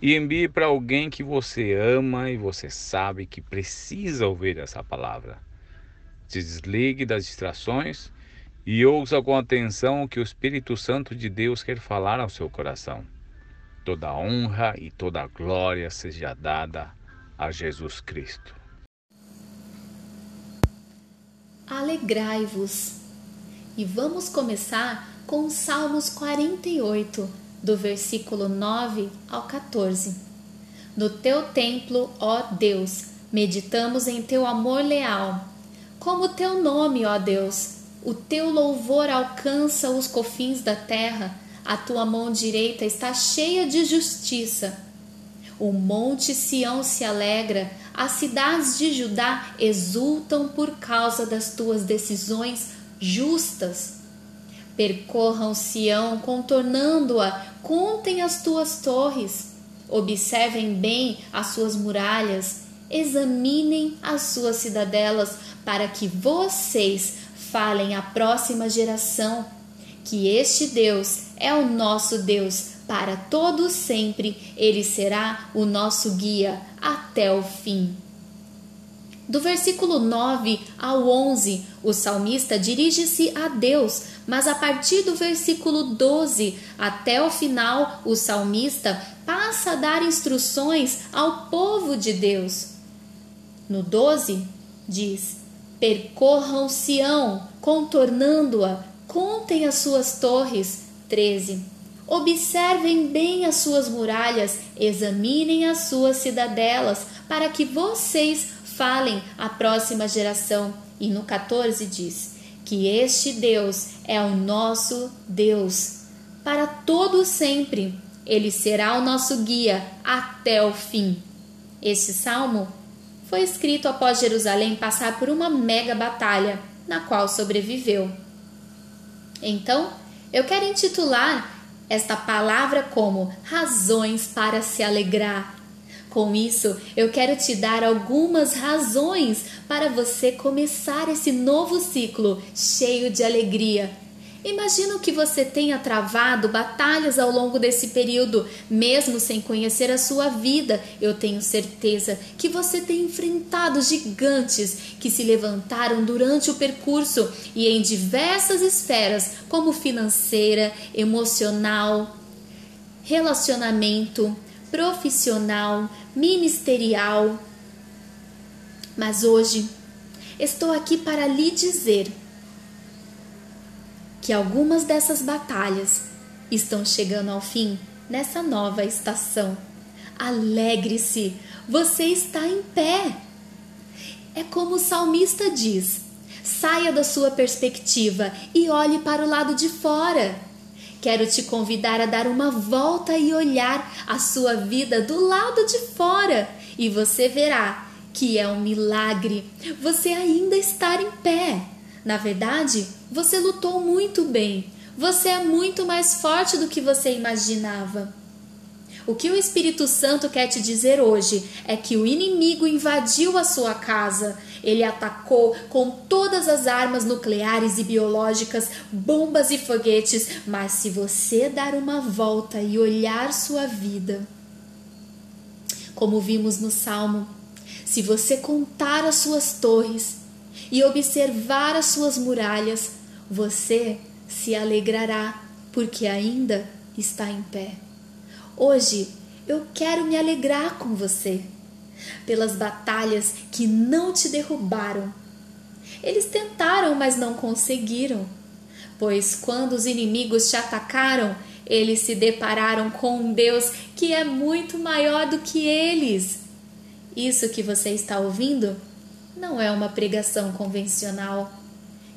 e envie para alguém que você ama e você sabe que precisa ouvir essa palavra. Se desligue das distrações e ouça com atenção o que o Espírito Santo de Deus quer falar ao seu coração. Toda honra e toda glória seja dada a Jesus Cristo. Alegrai-vos. E vamos começar com os Salmos 48 do versículo 9 ao 14. No teu templo, ó Deus, meditamos em teu amor leal. Como teu nome, ó Deus, o teu louvor alcança os cofins da terra, a tua mão direita está cheia de justiça. O monte Sião se alegra, as cidades de Judá exultam por causa das tuas decisões justas. Percorram Sião, contornando-a, contem as tuas torres, observem bem as suas muralhas, examinem as suas cidadelas, para que vocês falem à próxima geração que este Deus é o nosso Deus para todo sempre, ele será o nosso guia até o fim. Do versículo 9 ao 11, o salmista dirige-se a Deus, mas a partir do versículo 12 até o final, o salmista passa a dar instruções ao povo de Deus. No 12, diz: Percorram Sião, contornando-a, contem as suas torres. 13. Observem bem as suas muralhas, examinem as suas cidadelas, para que vocês falem à próxima geração. E no 14 diz que este Deus é o nosso Deus para todo sempre. Ele será o nosso guia até o fim. Este salmo foi escrito após Jerusalém passar por uma mega batalha, na qual sobreviveu. Então, eu quero intitular esta palavra como razões para se alegrar. Com isso, eu quero te dar algumas razões para você começar esse novo ciclo cheio de alegria. Imagino que você tenha travado batalhas ao longo desse período, mesmo sem conhecer a sua vida. Eu tenho certeza que você tem enfrentado gigantes que se levantaram durante o percurso e em diversas esferas, como financeira, emocional, relacionamento, profissional, ministerial. Mas hoje estou aqui para lhe dizer que algumas dessas batalhas estão chegando ao fim nessa nova estação. Alegre-se, você está em pé. É como o salmista diz: saia da sua perspectiva e olhe para o lado de fora. Quero te convidar a dar uma volta e olhar a sua vida do lado de fora e você verá que é um milagre você ainda estar em pé. Na verdade, você lutou muito bem. Você é muito mais forte do que você imaginava. O que o Espírito Santo quer te dizer hoje é que o inimigo invadiu a sua casa. Ele atacou com todas as armas nucleares e biológicas, bombas e foguetes, mas se você dar uma volta e olhar sua vida, como vimos no Salmo, se você contar as suas torres e observar as suas muralhas, você se alegrará, porque ainda está em pé. Hoje eu quero me alegrar com você pelas batalhas que não te derrubaram. Eles tentaram, mas não conseguiram, pois quando os inimigos te atacaram, eles se depararam com um Deus que é muito maior do que eles. Isso que você está ouvindo não é uma pregação convencional.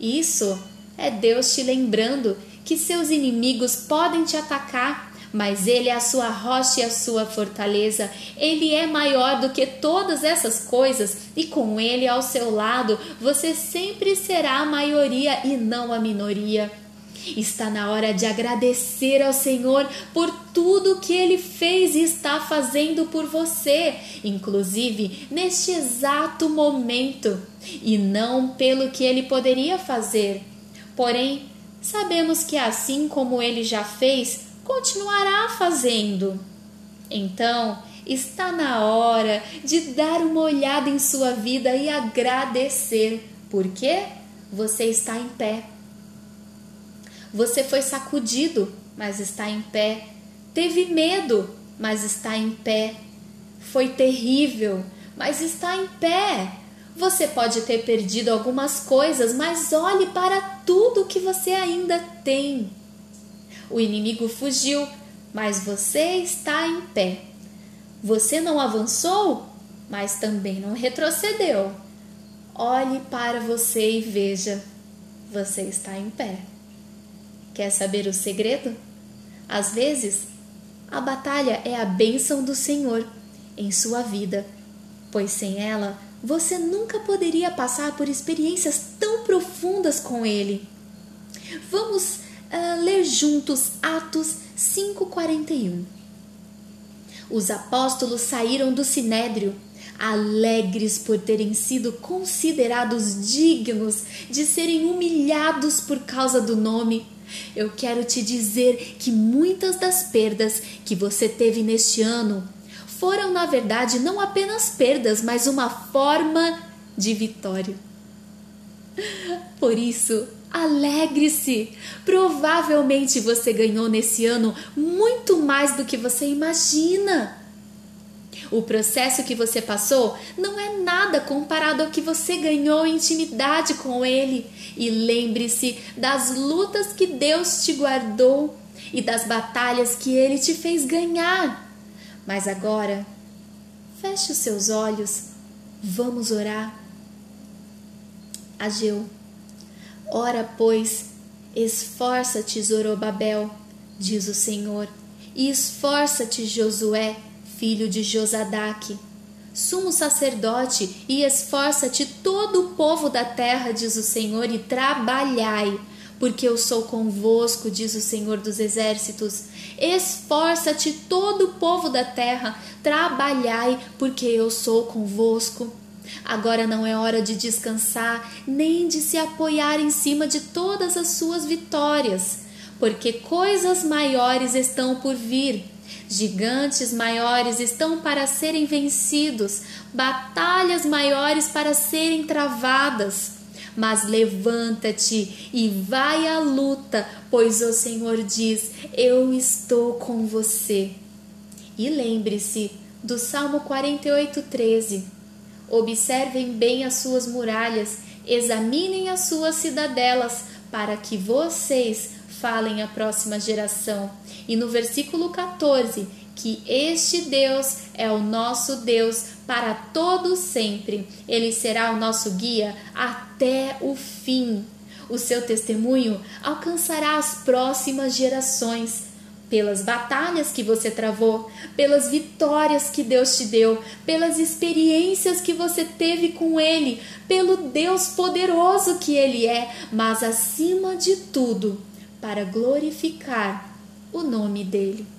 Isso é Deus te lembrando que seus inimigos podem te atacar, mas Ele é a sua rocha e a sua fortaleza. Ele é maior do que todas essas coisas, e com Ele ao seu lado, você sempre será a maioria e não a minoria. Está na hora de agradecer ao Senhor por tudo que Ele fez e está fazendo por você, inclusive neste exato momento, e não pelo que Ele poderia fazer. Porém, sabemos que assim como Ele já fez, continuará fazendo. Então, está na hora de dar uma olhada em sua vida e agradecer, porque você está em pé. Você foi sacudido, mas está em pé. Teve medo, mas está em pé. Foi terrível, mas está em pé. Você pode ter perdido algumas coisas, mas olhe para tudo que você ainda tem. O inimigo fugiu, mas você está em pé. Você não avançou, mas também não retrocedeu. Olhe para você e veja: você está em pé. Quer saber o segredo? Às vezes, a batalha é a bênção do Senhor em sua vida, pois sem ela você nunca poderia passar por experiências tão profundas com Ele. Vamos uh, ler juntos Atos 5,41. Os apóstolos saíram do sinédrio, alegres por terem sido considerados dignos de serem humilhados por causa do nome. Eu quero te dizer que muitas das perdas que você teve neste ano foram, na verdade, não apenas perdas, mas uma forma de vitória. Por isso, Alegre-se! Provavelmente você ganhou nesse ano muito mais do que você imagina. O processo que você passou não é nada comparado ao que você ganhou intimidade com Ele. E lembre-se das lutas que Deus te guardou e das batalhas que Ele te fez ganhar. Mas agora, feche os seus olhos, vamos orar. Ageu. Ora, pois, esforça-te, Zorobabel, diz o Senhor, e esforça-te, Josué, filho de Josadaque, sumo sacerdote, e esforça-te todo o povo da terra, diz o Senhor, e trabalhai, porque eu sou convosco, diz o Senhor dos exércitos. Esforça-te todo o povo da terra, trabalhai, porque eu sou convosco. Agora não é hora de descansar, nem de se apoiar em cima de todas as suas vitórias, porque coisas maiores estão por vir. Gigantes maiores estão para serem vencidos, batalhas maiores para serem travadas. Mas levanta-te e vai à luta, pois o Senhor diz: Eu estou com você. E lembre-se do Salmo 48, 13 Observem bem as suas muralhas, examinem as suas cidadelas, para que vocês falem à próxima geração. E no versículo 14, que este Deus é o nosso Deus para todo sempre. Ele será o nosso guia até o fim. O seu testemunho alcançará as próximas gerações pelas batalhas que você travou, pelas vitórias que Deus te deu, pelas experiências que você teve com Ele, pelo Deus poderoso que Ele é, mas acima de tudo, para glorificar o nome dEle.